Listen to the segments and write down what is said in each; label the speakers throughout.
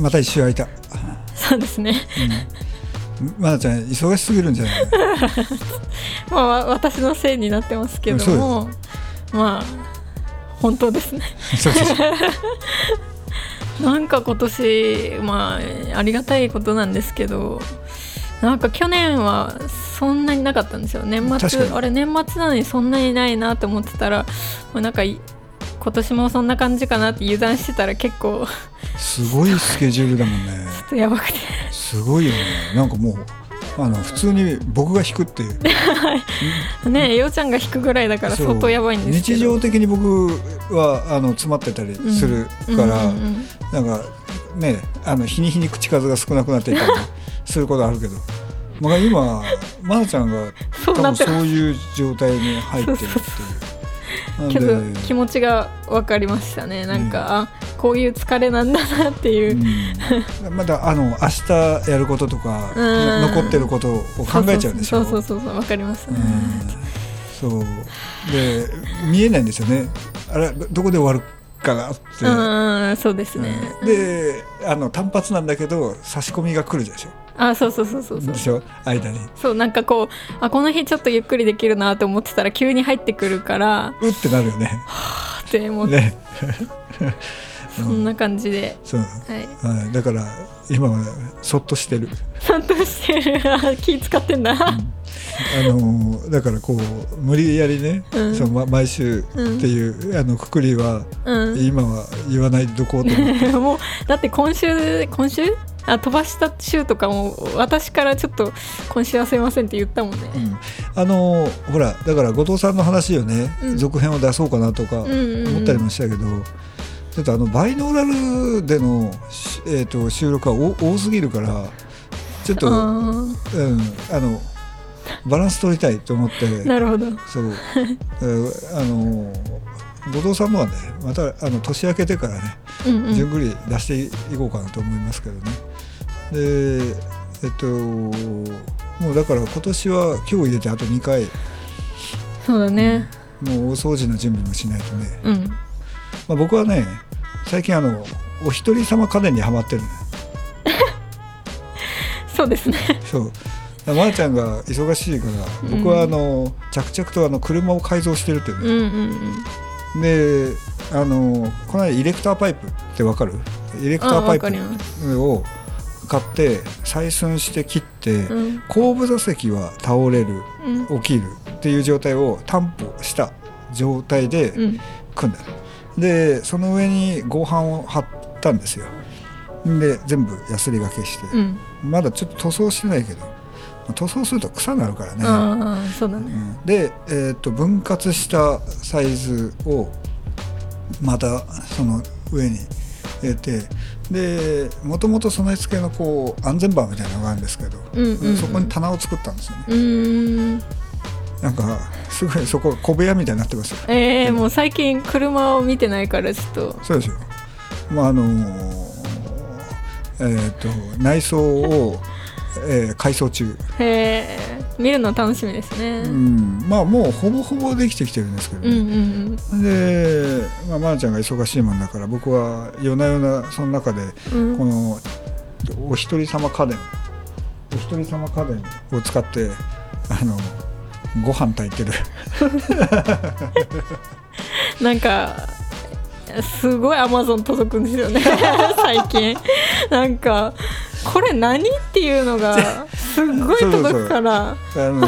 Speaker 1: また一周空いた、
Speaker 2: そうですね。
Speaker 1: うん、まなちゃん忙しすぎるんじゃない？
Speaker 2: まあわ私のせいになってますけども。まあ本当ですね。なんか今年まあありがたいことなんですけどなんか去年はそんなになかったんですよ。年末あれ年末なのにそんなにないなと思ってたら、まあ、なんかい今年もそんな感じかなって油断してたら結構
Speaker 1: すごい スケジュールだもんね。
Speaker 2: ちょっとやばくて。
Speaker 1: すごいよね。なんかもうあの普通に僕が弾くって。い う
Speaker 2: ねえようちゃんが弾くぐらいだから
Speaker 1: そう。
Speaker 2: 相当やばいんですけど。
Speaker 1: 日常的に僕はあの詰まってたりするから、
Speaker 2: うんうんうん
Speaker 1: なんかねあの日に日に口数が少なくなっていたり することあるけど、まあ、今まなちゃんが
Speaker 2: そう
Speaker 1: 多分そういう状態に入ってるっていう。なん
Speaker 2: けど
Speaker 1: で
Speaker 2: 気持ちが分かりましたね。なんか、あこういう疲れなんだなっていう、
Speaker 1: うん、まだあの明日やることとか、
Speaker 2: うん。
Speaker 1: 残ってることを考えちゃうでしょ？
Speaker 2: そうそうそうそう分かります。ね、
Speaker 1: うん。そう。で見えないんですよね。あれどこで終わるかなって、
Speaker 2: うんそうですね、
Speaker 1: うん。であの単発なんだけど差し込みが来るでしょ
Speaker 2: あそうそうそうそうそう。
Speaker 1: でしょ？間に。
Speaker 2: そうなんかこうあこの日ちょっとゆっくりできるなと思ってたら急に入ってくるから
Speaker 1: うってなるよね。
Speaker 2: ってもう、
Speaker 1: ね
Speaker 2: そんな感じで、
Speaker 1: そう、
Speaker 2: はい。
Speaker 1: はい、だから今はそっとしてる。
Speaker 2: ちゃんとしてる。あ気使ってんだ、
Speaker 1: あのだからこう無理やりね、
Speaker 2: うん。
Speaker 1: そのま毎週っていう、あのくくりは、
Speaker 2: うん。
Speaker 1: 今は言わないでおこうと思って。
Speaker 2: もうだって今週今週あ飛ばした週とかも私からちょっと今週はすいませんって言ったもんね、
Speaker 1: うん。あのほらだから後藤さんの話をね、
Speaker 2: うん。
Speaker 1: 続編を出そうかなとか思ったりもしたけど、ちょっとあのバイノーラルでの、しえー、と収録はお多すぎるからちょっと、うん、
Speaker 2: あ
Speaker 1: あのバランス取りたいと思って。
Speaker 2: ーなるほど。
Speaker 1: そう、えーあの後藤さんのはねまたあの年明けてからね
Speaker 2: うんうん。
Speaker 1: じゅんぐり出していこうかなと思いますけどね。でえっともうだから今年は今日入れてあと2回。
Speaker 2: そうだね。
Speaker 1: もう大掃除の準備もしないとね、
Speaker 2: うん。
Speaker 1: まあ、僕はね最近あのお一人様家電にはまってる
Speaker 2: そうですね。
Speaker 1: そう。まー、ちゃんが忙しいから僕はあの、着々とあの車を改造してるっていう
Speaker 2: うん
Speaker 1: ね、
Speaker 2: うん。
Speaker 1: であのこの間イレクターパイプってわかる？イレクターパイプを買って採寸して切って、
Speaker 2: うん。
Speaker 1: 後部座席は倒れる
Speaker 2: うん。
Speaker 1: 起きるっていう状態を担保した状態で
Speaker 2: うん。
Speaker 1: 組んだ。のでその上に合板を貼ったんですよ。で全部ヤスリがけして、
Speaker 2: うん。
Speaker 1: まだちょっと塗装してないけど塗装すると草になるからね、
Speaker 2: ね。
Speaker 1: うん。で、えー、と分割したサイズをまたその上に入れてでもともと備え付けのこう安全バーみたいなのがあるんですけど、
Speaker 2: うんうんうん。
Speaker 1: そこに棚を作ったんですよね。なんかすごいそこ小部屋みたいになってますよ。
Speaker 2: えー、もう最近車を見てないからちょっと。
Speaker 1: そうでしょまああのーえー、と内装を、えー改装中、
Speaker 2: へえ見るの楽しみですね。
Speaker 1: うん、まあもうほぼほぼできてきてるんですけど
Speaker 2: うん
Speaker 1: ね、
Speaker 2: うん。
Speaker 1: で、まあ、まなちゃんが忙しいもんだから僕は夜な夜なその中で
Speaker 2: うん。
Speaker 1: このお一人様家電お一人様家電を使ってあのご飯炊いてる。
Speaker 2: なんかすごいアマゾン届くんですよね。最近。なんかこれ何っていうのがすっごい届くから。
Speaker 1: あの、ね、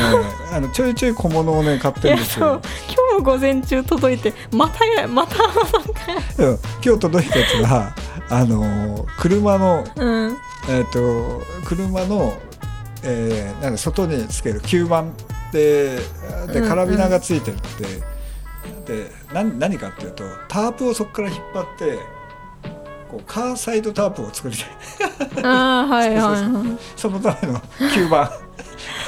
Speaker 1: あのちょいちょい小物をね買ってるんですよ。
Speaker 2: 今日も午前中届いてまたや またアマゾンか
Speaker 1: 今日届いたやつがあの車の
Speaker 2: うん。
Speaker 1: えっ、と車の、えーなんか外につける吸盤でで
Speaker 2: うんうん。
Speaker 1: カラビナがついてるって、で何何かっていうとタープをそこから引っ張ってこうカーサイドタープを作りたい。
Speaker 2: ああはいはいはい。
Speaker 1: そのための吸盤。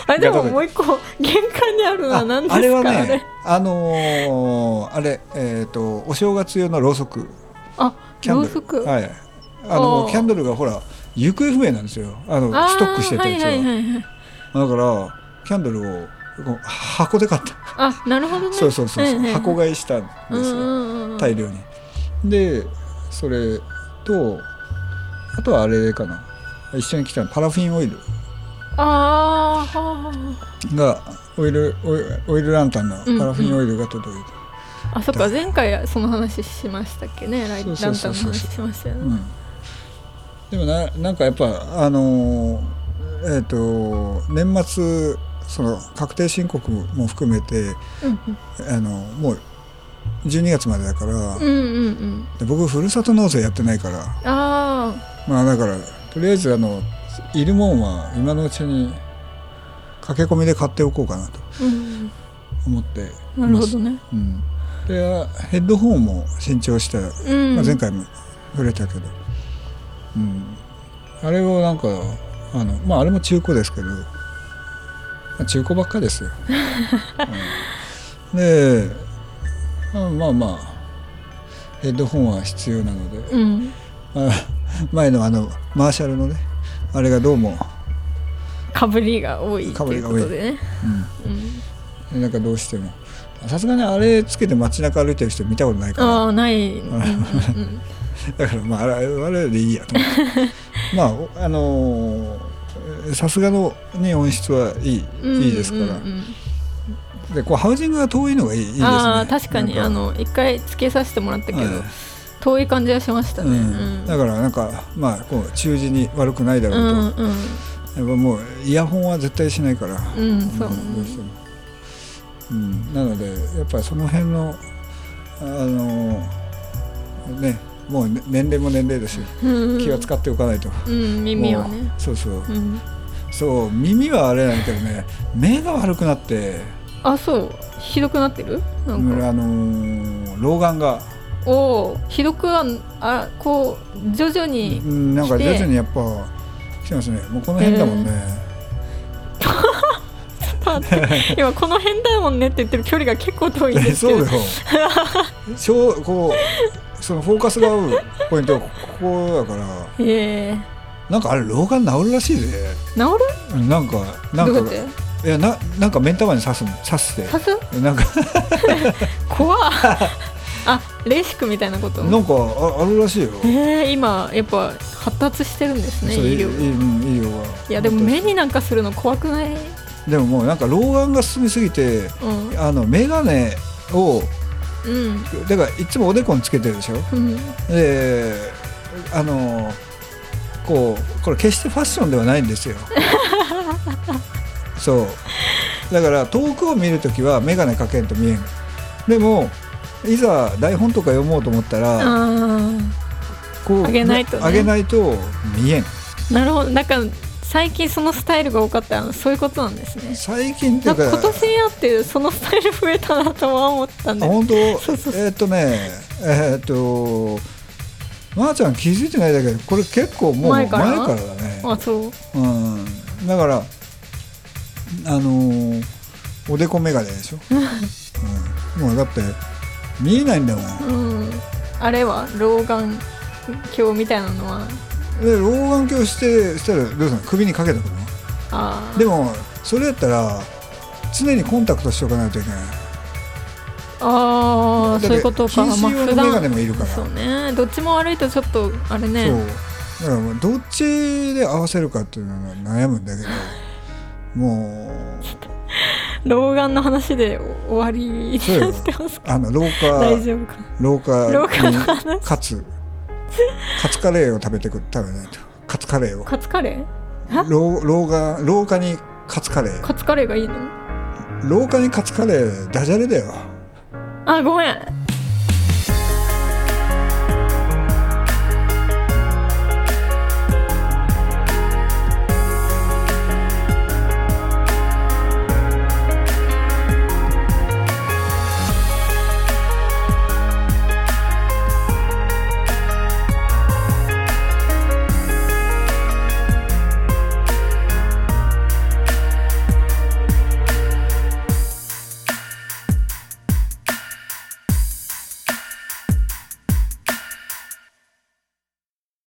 Speaker 2: あれでももう一個玄関にあるのは何ですか？
Speaker 1: あれは
Speaker 2: あ
Speaker 1: ねあのーあれえっ、とお正月用のろうそく。
Speaker 2: あ
Speaker 1: キャンドル。
Speaker 2: ろうそく。
Speaker 1: はい。あのキャンドルがほら行方不明なんですよ。あのストックしてたやつは,、
Speaker 2: はいはいはいはい。
Speaker 1: だからキャンドルを箱で買った。
Speaker 2: あなるほどね。
Speaker 1: そうそうそうそう、
Speaker 2: んんん
Speaker 1: 箱買いしたんですよ、
Speaker 2: うんうんうん。
Speaker 1: 大量に。でそれとあとはあれかな。一緒に来たのパラフィンオイル。
Speaker 2: あ
Speaker 1: がオイルオイルランタンのパラフィンオイルが届いて、
Speaker 2: あそっか前回その話しましたっけね。ライランタンの話しましたよね。
Speaker 1: うん、でもななんかやっぱあのーえっ、と年末その確定申告も含めて
Speaker 2: うん。
Speaker 1: あのもう12月までだから、
Speaker 2: うんうんうん。うん
Speaker 1: で僕ふるさと納税やってないから。
Speaker 2: あ
Speaker 1: まあだからとりあえずあのいるもんは今のうちに駆け込みで買っておこうかなと。思ってい
Speaker 2: な
Speaker 1: ます。
Speaker 2: るほどね。
Speaker 1: うん、でヘッドホンも新調した、
Speaker 2: うん。
Speaker 1: まあ、前回も触れたけど、うん、あれをなんかあのまああれも中古ですけど、まあ、中古ばっかですよ、うん。でまあまあまあヘッドホンは必要なので、
Speaker 2: うん。
Speaker 1: まあ前のあのマーシャルのねあれがどうも、
Speaker 2: かぶりが多いということでね。うん。
Speaker 1: うん、なんかどうしても。さすがにあれつけて街中歩いてる人見たことないから。
Speaker 2: ああない。うんうんうん。
Speaker 1: だからまああれあれでいいやと思って。まあおあのーさすがのね音質はいい、
Speaker 2: うん
Speaker 1: いいですから、
Speaker 2: うんうん
Speaker 1: でこうハウジングが遠いのがいいいいですね。
Speaker 2: ああ確かに。あの一回つけさせてもらったけど、
Speaker 1: はい
Speaker 2: 遠い感じはしましたね、
Speaker 1: うん。
Speaker 2: うん。
Speaker 1: だからなんかまあこう中耳に悪くないだろ
Speaker 2: う
Speaker 1: うと、
Speaker 2: んうん。
Speaker 1: やっぱもうイヤホンは絶対しないから、
Speaker 2: うんそう。
Speaker 1: どうん、なのでやっぱりその辺のあのーねもうね年齢も年齢だし
Speaker 2: うん。
Speaker 1: 気は使っておかないと、
Speaker 2: うん耳はね。
Speaker 1: そうそう。
Speaker 2: うん。
Speaker 1: そう耳はあれなんだけどね目が悪くなって
Speaker 2: あそう。ひどくなってる？なんか。
Speaker 1: あのー老眼が、
Speaker 2: おおひどくはあこう徐々に
Speaker 1: うん、なんか徐々にやっぱ来てますね。もうこの辺だもんね、
Speaker 2: 今この辺だもんねって言ってる距離が結構遠いんですけど。
Speaker 1: そうだよこうそのフォーカスが合うポイントはここだから。
Speaker 2: ええ
Speaker 1: なんかあれ老眼治るらしいぜ。
Speaker 2: 治る？
Speaker 1: なんかなんか
Speaker 2: どうやって？
Speaker 1: いやななんか目ん玉に刺すの刺して。
Speaker 2: 刺す？
Speaker 1: なんか。
Speaker 2: 怖っ。あレーシックみたいなこと？
Speaker 1: なんかああるらしいよ。
Speaker 2: えー、今やっぱ発達してるんですね
Speaker 1: そういい
Speaker 2: 医療。が
Speaker 1: い医療が
Speaker 2: いやでも目になんかするの怖くない？
Speaker 1: でももうなんか老眼が進みすぎて
Speaker 2: うん。
Speaker 1: あの眼鏡を
Speaker 2: うん。
Speaker 1: だからいつもおでこにつけてるでしょ？
Speaker 2: うん。
Speaker 1: であのこうこれ決してファッションではないんですよ そう。だから遠くを見るときは眼鏡かけんと見えん。でもいざ台本とか読もうと思ったら
Speaker 2: あ
Speaker 1: こう
Speaker 2: 上げないとね。
Speaker 1: 上げないと見えん。
Speaker 2: あなるほど。なんか最近そのスタイルが多かったのそういうことなんですね。
Speaker 1: 最近ってい
Speaker 2: な
Speaker 1: うんか
Speaker 2: か今年になってそのスタイル増えたなとは思ったんで。
Speaker 1: あ本当？えーっとねえーっとまー、ちゃん気づいてないだけどこれ結構もう前
Speaker 2: 前か
Speaker 1: らだね。
Speaker 2: あそう。
Speaker 1: うん、だからあのーおでこ眼鏡でしょ、うん、もうだって見えないんだもん。
Speaker 2: うん。あれは老眼鏡みたいなのは？
Speaker 1: で老眼鏡してしたらどうするの？首にかけとくの
Speaker 2: あー。
Speaker 1: でもそれやったら常にコンタクトしておかないといけない。
Speaker 2: あーそういうことか。
Speaker 1: 近視用の
Speaker 2: 普段
Speaker 1: 眼鏡もいるから。
Speaker 2: そうね。どっちも悪いとちょっとあれね。
Speaker 1: そう。だからどっちで合わせるかっていうのは悩むんだけどもう。
Speaker 2: 老眼の話で終わりになってますか？
Speaker 1: あの廊
Speaker 2: 大
Speaker 1: 下
Speaker 2: 丈夫か？
Speaker 1: 廊下
Speaker 2: 廊下の
Speaker 1: に
Speaker 2: 話？
Speaker 1: カツカツカレーを食べてく食べないと。カツカレーを。
Speaker 2: カツカレー？は
Speaker 1: 廊廊下廊下にカツカレー。
Speaker 2: カツカレーがいいの？
Speaker 1: 廊下にカツカレーダジャレだよ。
Speaker 2: あごめん